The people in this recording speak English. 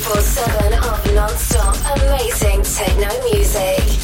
24-7 of non-stop amazing techno music.